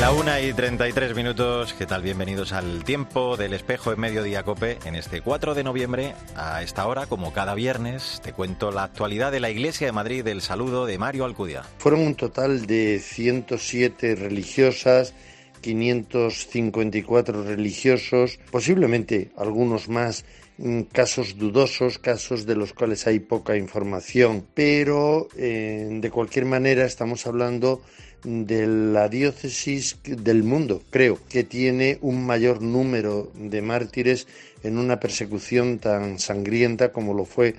La una y 33 minutos, ¿qué tal? Bienvenidos al tiempo del espejo en Mediodía Cope. En este 4 de noviembre, a esta hora, como cada viernes, te cuento la actualidad de la Iglesia de Madrid, el saludo de Mario Alcudia. Fueron un total de 107 religiosas, 554 religiosos, posiblemente algunos más casos dudosos, casos de los cuales hay poca información, pero eh, de cualquier manera estamos hablando de la diócesis del mundo, creo, que tiene un mayor número de mártires en una persecución tan sangrienta como lo fue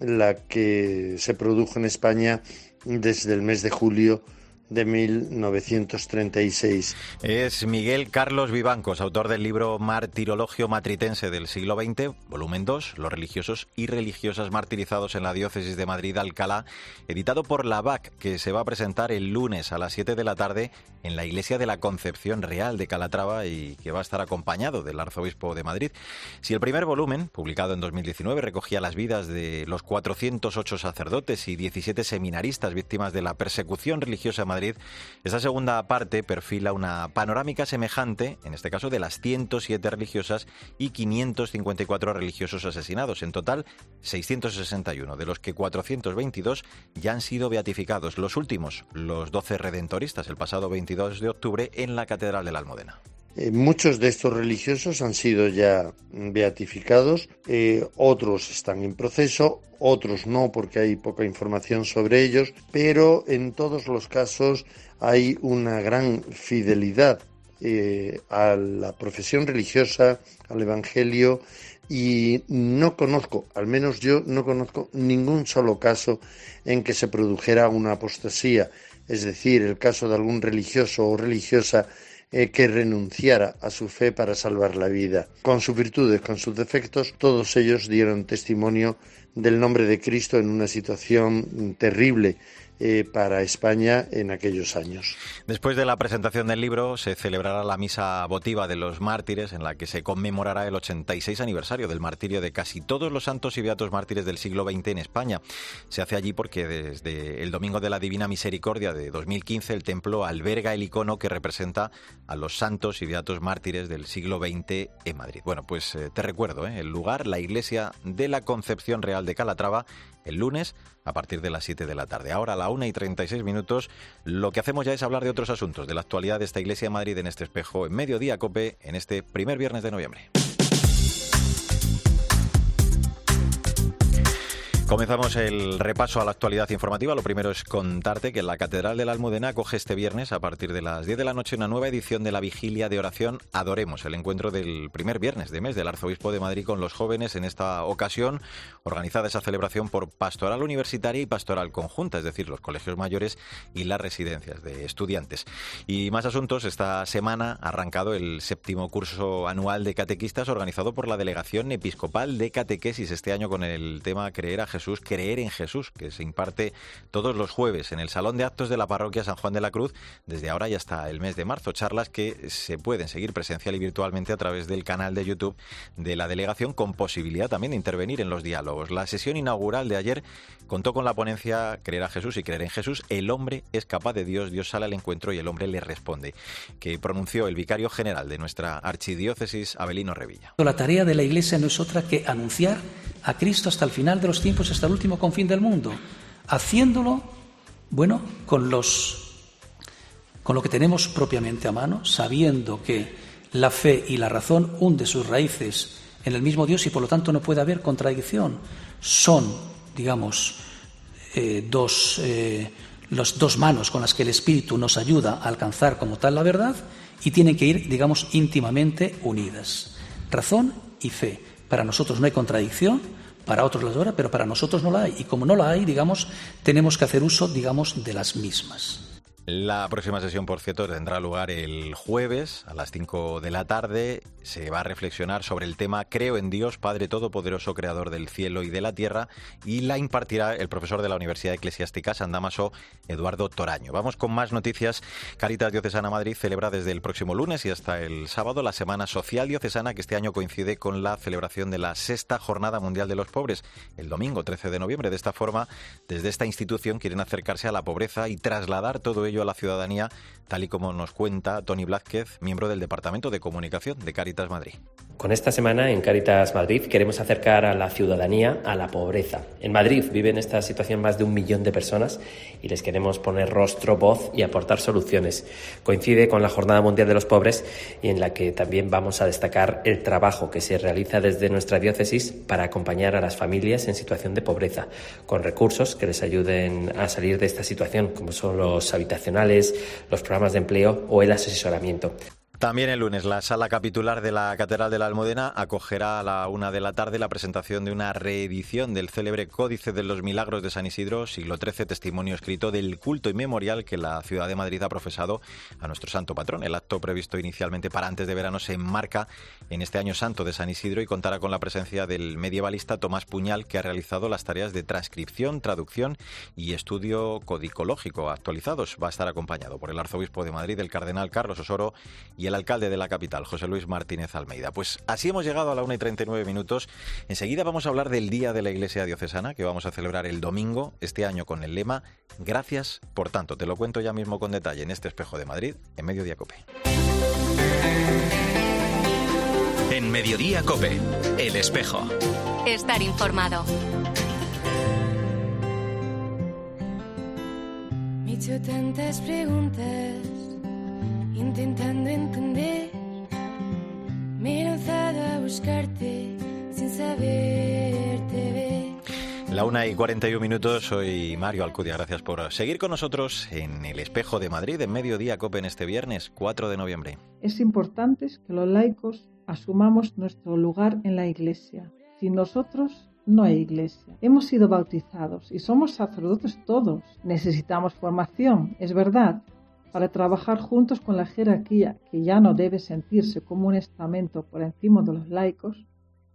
la que se produjo en España desde el mes de julio de 1936. Es Miguel Carlos Vivancos, autor del libro Martirologio Matritense del siglo XX, volumen 2, Los religiosos y religiosas martirizados en la diócesis de Madrid-Alcalá, editado por la BAC, que se va a presentar el lunes a las 7 de la tarde en la iglesia de la Concepción Real de Calatrava y que va a estar acompañado del arzobispo de Madrid. Si el primer volumen, publicado en 2019, recogía las vidas de los 408 sacerdotes y 17 seminaristas víctimas de la persecución religiosa en Madrid, esta segunda parte perfila una panorámica semejante, en este caso de las 107 religiosas y 554 religiosos asesinados. En total, 661, de los que 422 ya han sido beatificados. Los últimos, los 12 redentoristas, el pasado 22 de octubre en la Catedral de la Almudena. Eh, muchos de estos religiosos han sido ya beatificados, eh, otros están en proceso, otros no porque hay poca información sobre ellos, pero en todos los casos hay una gran fidelidad eh, a la profesión religiosa, al Evangelio, y no conozco, al menos yo no conozco ningún solo caso en que se produjera una apostasía, es decir, el caso de algún religioso o religiosa eh, que renunciara a su fe para salvar la vida. Con sus virtudes, con sus defectos, todos ellos dieron testimonio del nombre de Cristo en una situación terrible eh, para España en aquellos años. Después de la presentación del libro se celebrará la misa votiva de los mártires en la que se conmemorará el 86 aniversario del martirio de casi todos los santos y beatos mártires del siglo XX en España. Se hace allí porque desde el Domingo de la Divina Misericordia de 2015 el templo alberga el icono que representa a los santos y beatos mártires del siglo XX en Madrid. Bueno, pues eh, te recuerdo, ¿eh? el lugar, la iglesia de la Concepción Real de Calatrava, el lunes a partir de las 7 de la tarde. Ahora a la 1 y 36 minutos lo que hacemos ya es hablar de otros asuntos, de la actualidad de esta Iglesia de Madrid en este espejo en Mediodía Cope en este primer viernes de noviembre. Comenzamos el repaso a la actualidad informativa. Lo primero es contarte que la Catedral de la Almudena acoge este viernes, a partir de las 10 de la noche, una nueva edición de la Vigilia de Oración Adoremos, el encuentro del primer viernes de mes del Arzobispo de Madrid con los jóvenes. En esta ocasión, organizada esa celebración por Pastoral Universitaria y Pastoral Conjunta, es decir, los colegios mayores y las residencias de estudiantes. Y más asuntos, esta semana ha arrancado el séptimo curso anual de catequistas organizado por la Delegación Episcopal de Catequesis, este año con el tema Creer a Jesús Jesús, Creer en Jesús, que se imparte todos los jueves en el Salón de Actos de la Parroquia San Juan de la Cruz, desde ahora y hasta el mes de marzo. Charlas que se pueden seguir presencial y virtualmente a través del canal de YouTube de la delegación, con posibilidad también de intervenir en los diálogos. La sesión inaugural de ayer contó con la ponencia Creer a Jesús y Creer en Jesús. El hombre es capaz de Dios, Dios sale al encuentro y el hombre le responde, que pronunció el vicario general de nuestra archidiócesis, Abelino Revilla. La tarea de la Iglesia no es otra que anunciar a Cristo hasta el final de los tiempos, hasta el último confín del mundo, haciéndolo, bueno, con los con lo que tenemos propiamente a mano, sabiendo que la fe y la razón hunden sus raíces en el mismo Dios y por lo tanto no puede haber contradicción. Son, digamos, eh, dos, eh, dos manos con las que el Espíritu nos ayuda a alcanzar como tal la verdad y tienen que ir, digamos, íntimamente unidas. Razón y fe. Para nosotros no hay contradicción, para otros las habrá, pero para nosotros no la hay. Y como no la hay, digamos, tenemos que hacer uso, digamos, de las mismas. La próxima sesión, por cierto, tendrá lugar el jueves a las 5 de la tarde. Se va a reflexionar sobre el tema Creo en Dios, Padre Todopoderoso, Creador del cielo y de la tierra, y la impartirá el profesor de la Universidad Eclesiástica San Damaso, Eduardo Toraño. Vamos con más noticias. Caritas Diocesana Madrid celebra desde el próximo lunes y hasta el sábado la Semana Social Diocesana, que este año coincide con la celebración de la sexta Jornada Mundial de los Pobres, el domingo 13 de noviembre. De esta forma, desde esta institución quieren acercarse a la pobreza y trasladar todo ello a la ciudadanía, tal y como nos cuenta Tony Blázquez, miembro del Departamento de Comunicación de Caritas Madrid. Con esta semana en Caritas Madrid queremos acercar a la ciudadanía a la pobreza. En Madrid viven esta situación más de un millón de personas y les queremos poner rostro, voz y aportar soluciones. Coincide con la Jornada Mundial de los Pobres y en la que también vamos a destacar el trabajo que se realiza desde nuestra diócesis para acompañar a las familias en situación de pobreza, con recursos que les ayuden a salir de esta situación, como son los los programas de empleo o el asesoramiento. También el lunes, la sala capitular de la Catedral de la Almudena acogerá a la una de la tarde la presentación de una reedición del célebre Códice de los Milagros de San Isidro, siglo XIII, testimonio escrito del culto y memorial que la ciudad de Madrid ha profesado a nuestro santo patrón. El acto previsto inicialmente para antes de verano se enmarca en este año santo de San Isidro y contará con la presencia del medievalista Tomás Puñal, que ha realizado las tareas de transcripción, traducción y estudio codicológico actualizados. Va a estar acompañado por el arzobispo de Madrid, el cardenal Carlos Osoro, y el alcalde de la capital, José Luis Martínez Almeida. Pues así hemos llegado a la 1 y 39 minutos. Enseguida vamos a hablar del Día de la Iglesia Diocesana, que vamos a celebrar el domingo, este año con el lema Gracias por tanto. Te lo cuento ya mismo con detalle en este espejo de Madrid, en Mediodía Cope. En Mediodía Cope, el espejo. Estar informado. Me he hecho tantas preguntas intentando entender. Me he lanzado a buscarte sin saberte ver. La una y 41 minutos, soy Mario Alcudia. Gracias por seguir con nosotros en el Espejo de Madrid en Mediodía Cope en este viernes 4 de noviembre. Es importante que los laicos asumamos nuestro lugar en la Iglesia. Sin nosotros no hay Iglesia. Hemos sido bautizados y somos sacerdotes todos. Necesitamos formación, es verdad, para trabajar juntos con la jerarquía, que ya no debe sentirse como un estamento por encima de los laicos,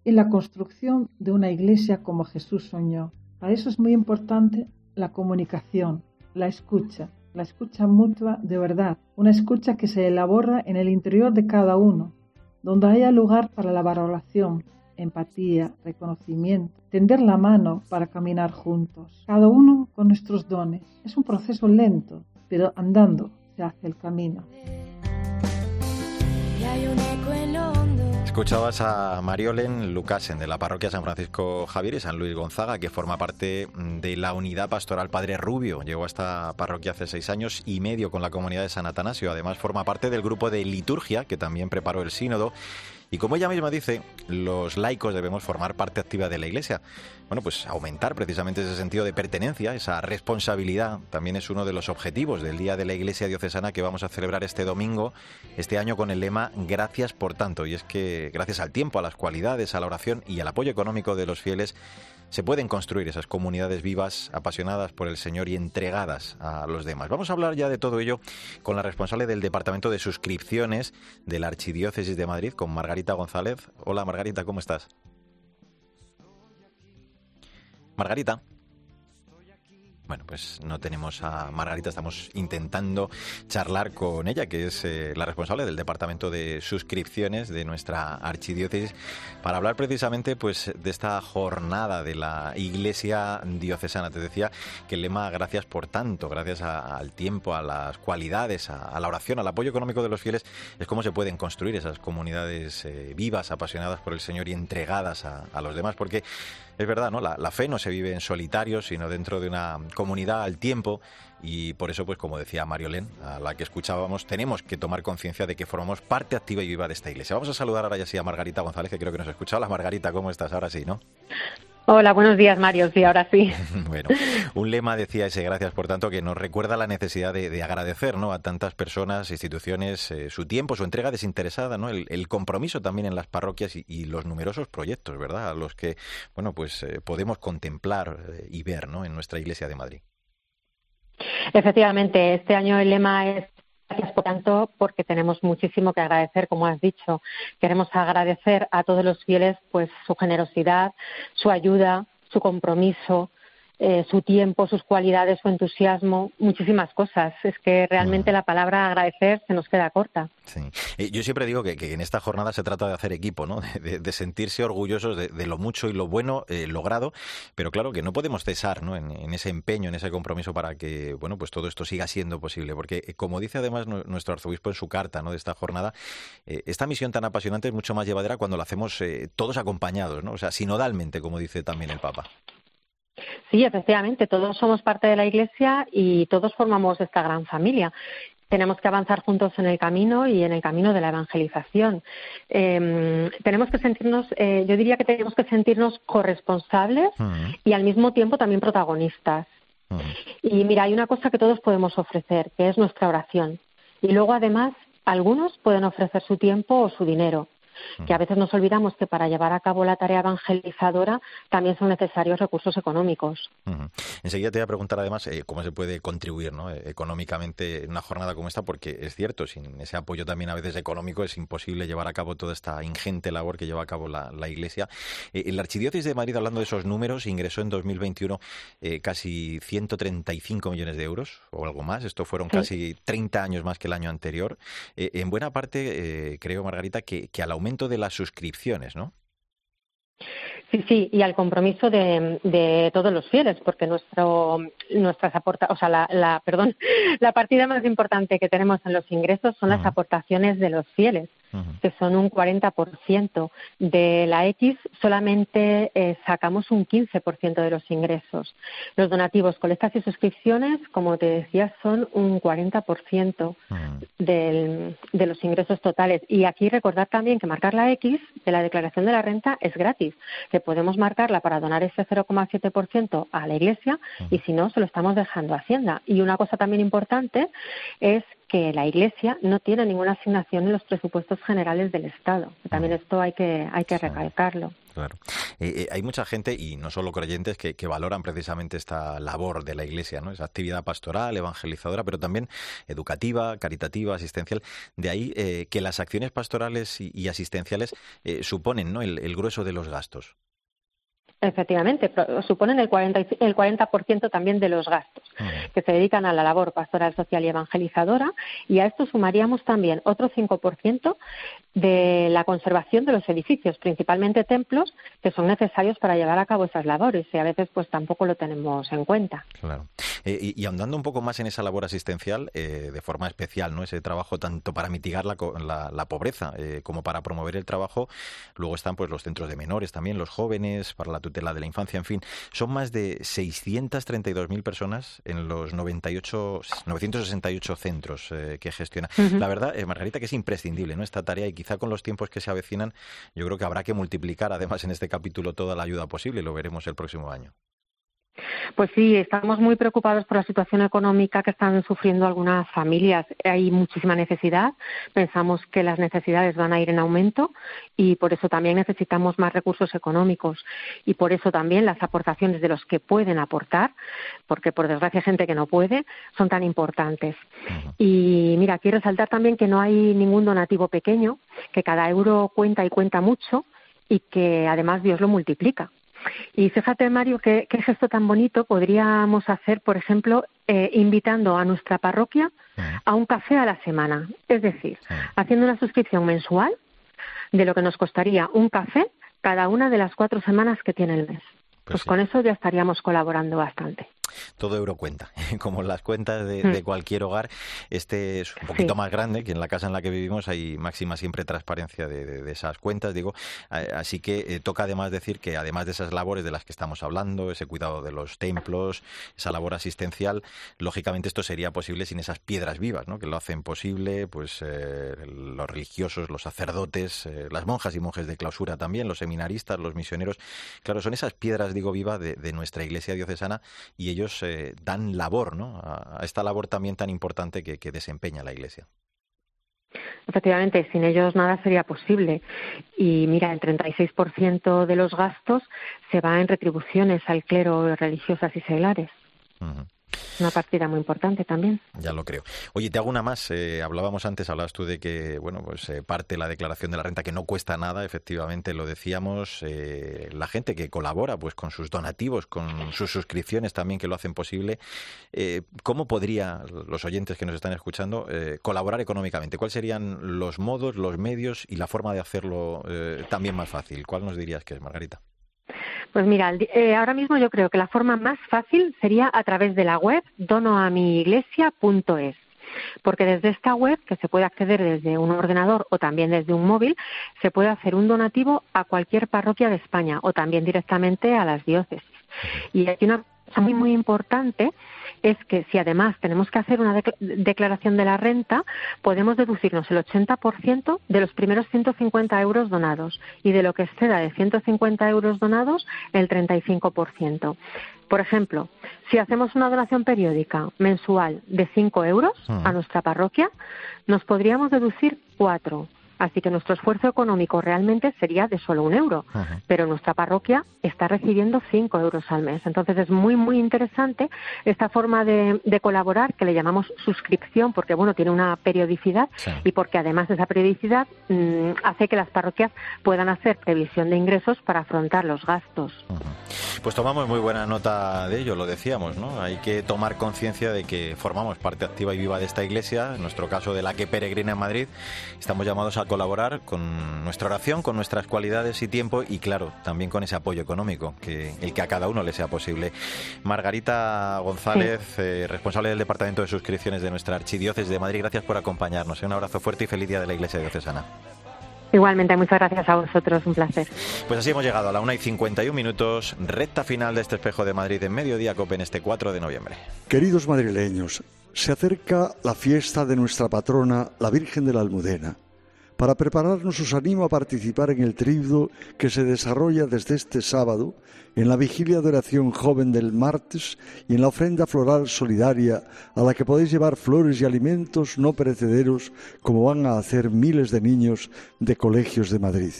en la construcción de una iglesia como Jesús soñó. Para eso es muy importante la comunicación, la escucha, la escucha mutua de verdad, una escucha que se elabora en el interior de cada uno, donde haya lugar para la valoración, empatía, reconocimiento, tender la mano para caminar juntos, cada uno con nuestros dones. Es un proceso lento, pero andando, hace el camino. Escuchabas a Mariolen Lucasen de la parroquia San Francisco Javier y San Luis Gonzaga, que forma parte de la unidad pastoral Padre Rubio. Llegó a esta parroquia hace seis años y medio con la comunidad de San Atanasio. Además, forma parte del grupo de liturgia que también preparó el sínodo. Y como ella misma dice, los laicos debemos formar parte activa de la Iglesia. Bueno, pues aumentar precisamente ese sentido de pertenencia, esa responsabilidad, también es uno de los objetivos del Día de la Iglesia Diocesana que vamos a celebrar este domingo, este año con el lema Gracias por tanto. Y es que gracias al tiempo, a las cualidades, a la oración y al apoyo económico de los fieles, se pueden construir esas comunidades vivas, apasionadas por el Señor y entregadas a los demás. Vamos a hablar ya de todo ello con la responsable del Departamento de Suscripciones de la Archidiócesis de Madrid, con Margarita González. Hola Margarita, ¿cómo estás? Margarita. Bueno, pues no tenemos a Margarita, estamos intentando charlar con ella, que es eh, la responsable del departamento de suscripciones de nuestra archidiócesis, para hablar precisamente pues de esta jornada de la Iglesia diocesana. Te decía que el lema gracias por tanto, gracias a- al tiempo, a las cualidades, a, a la oración, al apoyo económico de los fieles, es cómo se pueden construir esas comunidades eh, vivas, apasionadas por el Señor y entregadas a, a los demás, porque es verdad, ¿no? La, fe no se vive en solitario, sino dentro de una comunidad al tiempo. Y por eso, pues como decía Mariolén, a la que escuchábamos, tenemos que tomar conciencia de que formamos parte activa y viva de esta iglesia. Vamos a saludar ahora ya sí a Margarita González, que creo que nos escucha. Hola Margarita, ¿cómo estás? Ahora sí, ¿no? Hola, buenos días, Mario. Sí, ahora sí. Bueno, un lema decía ese gracias, por tanto, que nos recuerda la necesidad de, de agradecer ¿no? a tantas personas, instituciones, eh, su tiempo, su entrega desinteresada, ¿no? el, el compromiso también en las parroquias y, y los numerosos proyectos, ¿verdad? A los que, bueno, pues eh, podemos contemplar eh, y ver ¿no? en nuestra iglesia de Madrid. Efectivamente, este año el lema es Gracias por tanto, porque tenemos muchísimo que agradecer, como has dicho. Queremos agradecer a todos los fieles pues su generosidad, su ayuda, su compromiso, eh, su tiempo, sus cualidades, su entusiasmo, muchísimas cosas. Es que realmente la palabra agradecer se nos queda corta. Sí. Eh, yo siempre digo que, en esta jornada se trata de hacer equipo, ¿no? de, sentirse orgullosos de, lo mucho y lo bueno eh, logrado, pero claro que no podemos cesar ¿no? En, ese empeño, en ese compromiso para que bueno, pues todo esto siga siendo posible. Porque, como dice además nuestro arzobispo en su carta ¿no? de esta jornada, esta misión tan apasionante es mucho más llevadera cuando la hacemos todos acompañados, ¿no? o sea, sinodalmente, como dice también el Papa. Sí, efectivamente, todos somos parte de la Iglesia y todos formamos esta gran familia. Tenemos que avanzar juntos en el camino y en el camino de la evangelización. Em, tenemos que sentirnos, eh, yo diría que tenemos que sentirnos corresponsables y al mismo tiempo también protagonistas. Y mira, hay una cosa que todos podemos ofrecer, que es nuestra oración. Y luego, además, algunos pueden ofrecer su tiempo o su dinero que a veces nos olvidamos que para llevar a cabo la tarea evangelizadora también son necesarios recursos económicos. Enseguida te voy a preguntar además eh, cómo se puede contribuir ¿no? Eh, económicamente en una jornada como esta, porque es cierto, sin ese apoyo también a veces económico es imposible llevar a cabo toda esta ingente labor que lleva a cabo la, Iglesia. Eh, la Archidiócesis de Madrid, hablando de esos números, ingresó en 2021 casi 135 millones de euros o algo más. Esto fueron casi 30 años más que el año anterior. en buena parte, creo, Margarita, que, que a la aumento de las suscripciones, ¿no? Sí, sí, y al compromiso de, todos los fieles, porque nuestro, nuestras aporta, o sea, la, perdón, la partida más importante que tenemos en los ingresos son las aportaciones de los fieles que son un 40%. De la X solamente eh, sacamos un 15% de los ingresos. Los donativos, colectas y suscripciones, como te decía, son un 40% del, de los ingresos totales. Y aquí recordar también que marcar la X de la declaración de la renta es gratis, que podemos marcarla para donar ese 0,7% a la Iglesia y si no, se lo estamos dejando a Hacienda. Y una cosa también importante es que la Iglesia no tiene ninguna asignación en los presupuestos generales del Estado. También esto hay que, hay que recalcarlo. Claro. Eh, eh, hay mucha gente, y no solo creyentes, que, valoran precisamente esta labor de la Iglesia, ¿no? esa actividad pastoral, evangelizadora, pero también educativa, caritativa, asistencial. De ahí eh, que las acciones pastorales y, asistenciales suponen ¿no? el grueso de los gastos. Efectivamente, suponen el 40%, el 40 también de los gastos que se dedican a la labor pastoral social y evangelizadora y a esto sumaríamos también otro 5% de la conservación de los edificios, principalmente templos, que son necesarios para llevar a cabo esas labores y a veces pues tampoco lo tenemos en cuenta. Claro. Eh, y, andando un poco más en esa labor asistencial, eh, de forma especial, ¿no? Ese trabajo tanto para mitigar la, la, pobreza eh, como para promover el trabajo, luego están pues los centros de menores también, los jóvenes, para la tutela de la infancia, en fin, son más de 632.000 personas en los 98, 968 centros que gestiona. La verdad, Margarita, que es imprescindible, ¿no? Esta tarea y quizá con los tiempos que se avecinan, yo creo que habrá que multiplicar además en este capítulo toda la ayuda posible, lo veremos el próximo año. Pues sí, estamos muy preocupados por la situación económica que están sufriendo algunas familias. Hay muchísima necesidad. Pensamos que las necesidades van a ir en aumento y por eso también necesitamos más recursos económicos y por eso también las aportaciones de los que pueden aportar, porque por desgracia hay gente que no puede, son tan importantes. Y mira, quiero resaltar también que no hay ningún donativo pequeño, que cada euro cuenta y cuenta mucho y que además Dios lo multiplica. Y fíjate, Mario, qué, gesto tan bonito podríamos hacer, por ejemplo, eh, invitando a nuestra parroquia a un café a la semana. Es decir, haciendo una suscripción mensual de lo que nos costaría un café cada una de las cuatro semanas que tiene el mes. Pues, pues con eso ya estaríamos colaborando bastante todo euro cuenta. Como las cuentas de, hmm. cualquier hogar, este es un poquito más grande, que en la casa en la que vivimos hay máxima siempre transparencia de, esas cuentas, digo. Así que eh, toca además decir que además de esas labores de las que estamos hablando, ese cuidado de los templos, esa labor asistencial, lógicamente esto sería posible sin esas piedras vivas, ¿no? que lo hacen posible, pues eh, los religiosos, los sacerdotes, eh, las monjas y monjes de clausura también, los seminaristas, los misioneros. Claro, son esas piedras, digo, vivas de, de nuestra iglesia diocesana y ellos eh, dan labor ¿no? a, esta labor también tan importante que, desempeña la Iglesia. Efectivamente, sin ellos nada sería posible. Y mira, el 36% de los gastos se va en retribuciones al clero religiosas y seglares. Una partida muy importante también. Ya lo creo. Oye, te hago una más. Eh, hablábamos antes, hablabas tú de que, bueno, pues eh, parte la declaración de la renta que no cuesta nada, efectivamente lo decíamos. Eh, la gente que colabora, pues con sus donativos, con sus suscripciones también que lo hacen posible. ¿Cómo podría los oyentes que nos están escuchando colaborar económicamente? ¿Cuáles serían los modos, los medios y la forma de hacerlo también más fácil? ¿Cuál nos dirías que es, Margarita? Pues mira, eh, ahora mismo yo creo que la forma más fácil sería a través de la web donoamiiglesia.es porque desde esta web, que se puede acceder desde un ordenador o también desde un móvil, se puede hacer un donativo a cualquier parroquia de España o también directamente a las diócesis. Y aquí una cosa muy, muy importante es que si además tenemos que hacer una declaración de la renta, podemos deducirnos el 80% de los primeros 150 euros donados y de lo que exceda de 150 euros donados, el 35%. Por ejemplo, si hacemos una donación periódica mensual de 5 euros a mm. nuestra parroquia, nos podríamos deducir 4 Así que nuestro esfuerzo económico realmente sería de solo un euro, pero nuestra parroquia está recibiendo cinco euros al mes. Entonces es muy, muy interesante esta forma de, colaborar que le llamamos suscripción, porque bueno, tiene una periodicidad y porque además esa periodicidad mm, hace que las parroquias puedan hacer previsión de ingresos para afrontar los gastos. Pues tomamos muy buena nota de ello, lo decíamos, ¿no? Hay que tomar conciencia de que formamos parte activa y viva de esta iglesia, en nuestro caso de la que peregrina en Madrid, estamos llamados a colaborar con nuestra oración, con nuestras cualidades y tiempo y claro, también con ese apoyo económico, que el que a cada uno le sea posible. Margarita González, eh, responsable del Departamento de Suscripciones de nuestra Archidiócesis de Madrid, gracias por acompañarnos. Un abrazo fuerte y feliz día de la Iglesia Diocesana. Igualmente, muchas gracias a vosotros, un placer. Pues así hemos llegado a la 1 y 51 minutos, recta final de este espejo de Madrid en Mediodía Copen este 4 de noviembre. Queridos madrileños, se acerca la fiesta de nuestra patrona, la Virgen de la Almudena. Para prepararnos os animo a participar en el tributo que se desarrolla desde este sábado en la vigilia de oración joven del martes y en la ofrenda floral solidaria a la que podéis llevar flores y alimentos no perecederos como van a hacer miles de niños de colegios de Madrid.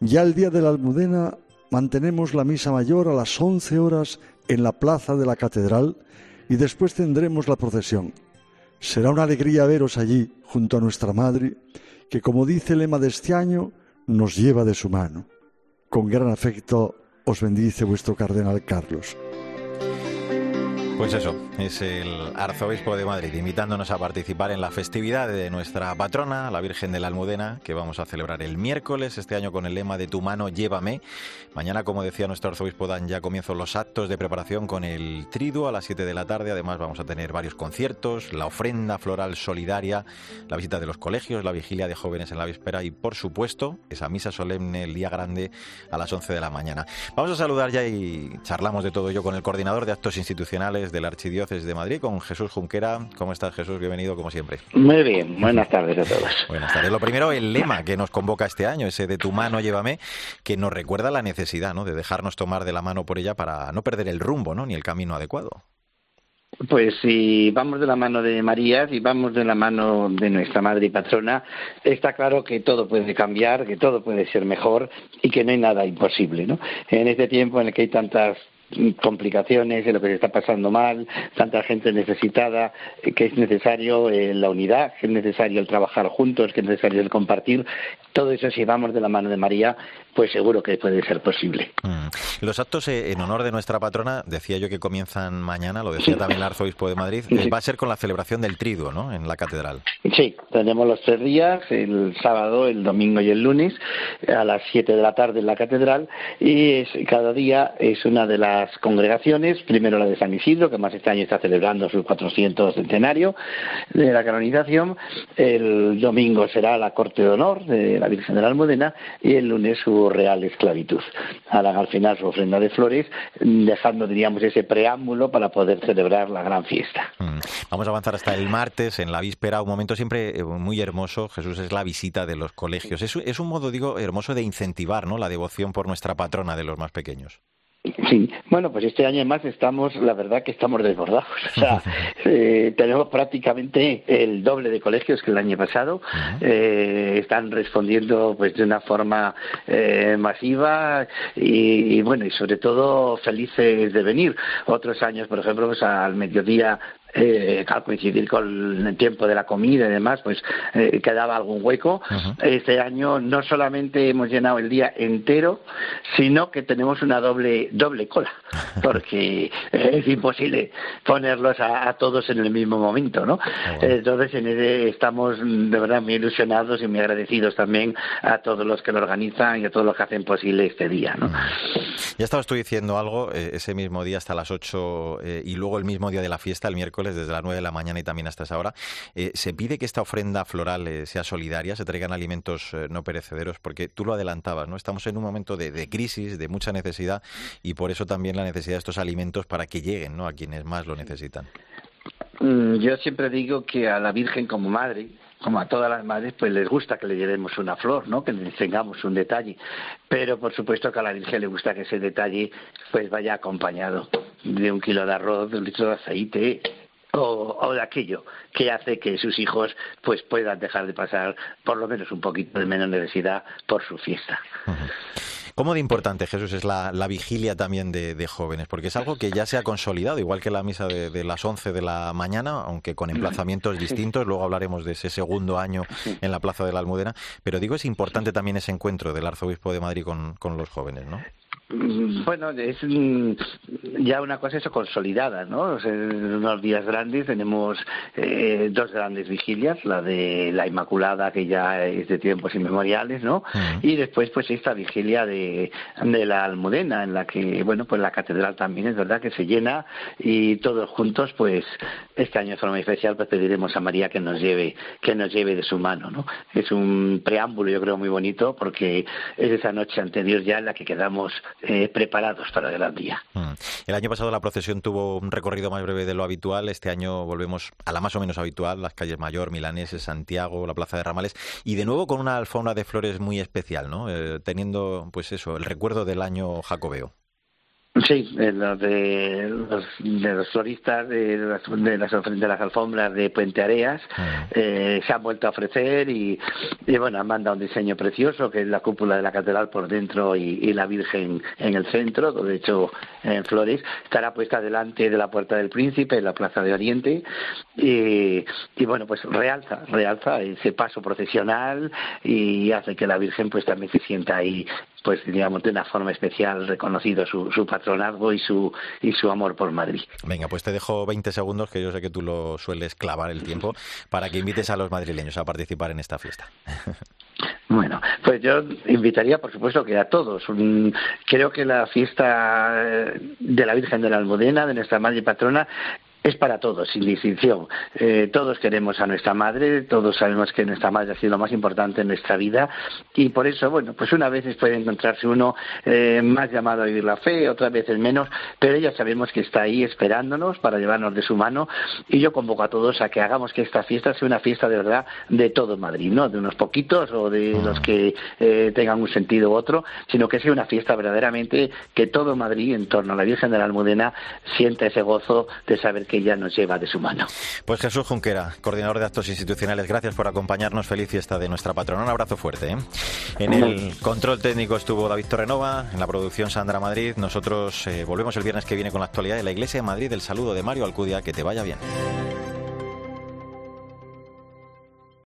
Ya el día de la Almudena mantenemos la misa mayor a las once horas en la plaza de la catedral y después tendremos la procesión. Será una alegría veros allí junto a nuestra Madre que, como dice el lema de este año, nos lleva de su mano. Con gran afecto os bendice vuestro cardenal Carlos. Pues eso, es el arzobispo de Madrid invitándonos a participar en la festividad de nuestra patrona, la Virgen de la Almudena, que vamos a celebrar el miércoles, este año con el lema de Tu mano, llévame. Mañana, como decía nuestro arzobispo Dan, ya comienzan los actos de preparación con el triduo a las 7 de la tarde. Además, vamos a tener varios conciertos, la ofrenda floral solidaria, la visita de los colegios, la vigilia de jóvenes en la víspera y, por supuesto, esa misa solemne el día grande a las 11 de la mañana. Vamos a saludar ya y charlamos de todo ello con el coordinador de actos institucionales de la Archidiócesis de Madrid, con Jesús Junquera. ¿Cómo estás, Jesús? Bienvenido, como siempre. Muy bien, buenas tardes a todos. Buenas tardes. Lo primero, el lema que nos convoca este año, ese de tu mano llévame, que nos recuerda la necesidad ¿no? de dejarnos tomar de la mano por ella para no perder el rumbo ¿no? ni el camino adecuado. Pues si vamos de la mano de María, si vamos de la mano de nuestra madre y patrona, está claro que todo puede cambiar, que todo puede ser mejor y que no hay nada imposible. ¿no? En este tiempo en el que hay tantas complicaciones, en lo que se está pasando mal, tanta gente necesitada, eh, que es necesario eh, la unidad, que es necesario el trabajar juntos, que es necesario el compartir. Todo eso, si vamos de la mano de María, pues seguro que puede ser posible. Mm. Los actos eh, en honor de nuestra patrona, decía yo que comienzan mañana, lo decía también el arzobispo de Madrid, va a ser con la celebración del triduo, ¿no?, en la catedral. Sí, tenemos los tres días, el sábado, el domingo y el lunes, a las siete de la tarde en la catedral, y cada día es una de las congregaciones, primero la de San Isidro, que más este año está celebrando su 400 centenario de la canonización, el domingo será la corte de honor de la Virgen de la Almudena y el lunes su real esclavitud. Al final su ofrenda de flores, dejando, diríamos, ese preámbulo para poder celebrar la gran fiesta. Mm. Vamos a avanzar hasta el martes, en la víspera, un momento siempre eh, muy hermoso, Jesús, es la visita de los colegios. Es, es un modo, digo, hermoso de incentivar ¿no? la devoción por nuestra patrona de los más pequeños. Sí, bueno, pues este año además estamos, la verdad que estamos desbordados. O sea, eh, tenemos prácticamente el doble de colegios que el año pasado. Eh, están respondiendo pues de una forma eh, masiva y, bueno, y sobre todo felices de venir. Otros años, por ejemplo, pues al mediodía eh, al coincidir con el tiempo de la comida y demás, pues eh, quedaba algún hueco. Este año no solamente hemos llenado el día entero, sino que tenemos una doble doble cola, porque es imposible ponerlos a, todos en el mismo momento, ¿no? Entonces en estamos de verdad muy ilusionados y muy agradecidos también a todos los que lo organizan y a todos los que hacen posible este día, ¿no? Ya estabas tú diciendo algo eh, ese mismo día hasta las 8 y luego el mismo día de la fiesta, el miércoles desde las 9 de la mañana y también hasta esa hora. Eh, ¿Se pide que esta ofrenda floral eh, sea solidaria, se traigan alimentos eh, no perecederos? Porque tú lo adelantabas, ¿no? Estamos en un momento de, crisis, de mucha necesidad y por eso también la necesidad de estos alimentos para que lleguen ¿no? a quienes más lo necesitan. Mm, yo siempre digo que a la Virgen como madre, como a todas las madres, pues les gusta que le llevemos una flor, ¿no? Que le tengamos un detalle. Pero por supuesto que a la Virgen le gusta que ese detalle pues vaya acompañado de un kilo de arroz, de un litro de aceite, o, de aquello que hace que sus hijos pues puedan dejar de pasar por lo menos un poquito de menos necesidad por su fiesta. ¿Cómo de importante, Jesús, es la, vigilia también de, jóvenes? Porque es algo que ya se ha consolidado, igual que la misa de, las 11 de la mañana, aunque con emplazamientos distintos. Luego hablaremos de ese segundo año en la Plaza de la Almudena. Pero digo, es importante también ese encuentro del Arzobispo de Madrid con, con los jóvenes, ¿no? Mm, bueno, es ya una cosa eso consolidada, ¿no? en unos días grandes tenemos eh, dos grandes vigilias, la de la Inmaculada, que ya es de tiempos inmemoriales, ¿no? Y después, pues, esta vigilia de, de la Almudena, en la que, bueno, pues la catedral también es verdad que se llena y todos juntos, pues, este año de forma especial, pues pediremos a María que nos lleve, que nos lleve de su mano, ¿no? Es un preámbulo, yo creo, muy bonito, porque es esa noche anterior ya en la que quedamos eh, preparados para el día. Mm. El año pasado la procesión tuvo un recorrido más breve de lo habitual. Este año volvemos a la más o menos habitual, las calles Mayor, Milaneses, Santiago, la Plaza de Ramales, y de nuevo con una alfombra de flores muy especial, ¿no? Eh, teniendo, pues eso, el recuerdo del año jacobeo. Sí, de los, de los, floristas de las, de las, de las alfombras de Puente Areas ah. eh, se han vuelto a ofrecer y, y, bueno, han mandado un diseño precioso que es la cúpula de la catedral por dentro y, la Virgen en el centro, de hecho en flores, estará puesta delante de la Puerta del Príncipe en la Plaza de Oriente y, y bueno, pues realza, realza ese paso procesional y hace que la Virgen pues también se sienta ahí pues digamos de una forma especial reconocido su, su patronazgo y su y su amor por Madrid. Venga, pues te dejo 20 segundos, que yo sé que tú lo sueles clavar el tiempo, para que invites a los madrileños a participar en esta fiesta. Bueno, pues yo invitaría, por supuesto, que a todos. creo que la fiesta de la Virgen de la Almudena, de nuestra Madre Patrona, es para todos, sin distinción. Eh, todos queremos a nuestra madre, todos sabemos que nuestra madre ha sido lo más importante en nuestra vida y por eso, bueno, pues una vez puede encontrarse uno eh, más llamado a vivir la fe, otras veces menos, pero ya sabemos que está ahí esperándonos para llevarnos de su mano y yo convoco a todos a que hagamos que esta fiesta sea una fiesta de verdad de todo Madrid, no de unos poquitos o de los que eh, tengan un sentido u otro, sino que sea una fiesta verdaderamente que todo Madrid en torno a la Virgen de la Almudena sienta ese gozo de saber que ella nos lleva de su mano. Pues Jesús Junquera, coordinador de actos institucionales, gracias por acompañarnos. Feliz fiesta de nuestra patrona. Un abrazo fuerte. ¿eh? En el control técnico estuvo David Torrenova, en la producción Sandra Madrid. Nosotros eh, volvemos el viernes que viene con la actualidad de la Iglesia de Madrid. El saludo de Mario Alcudia. Que te vaya bien.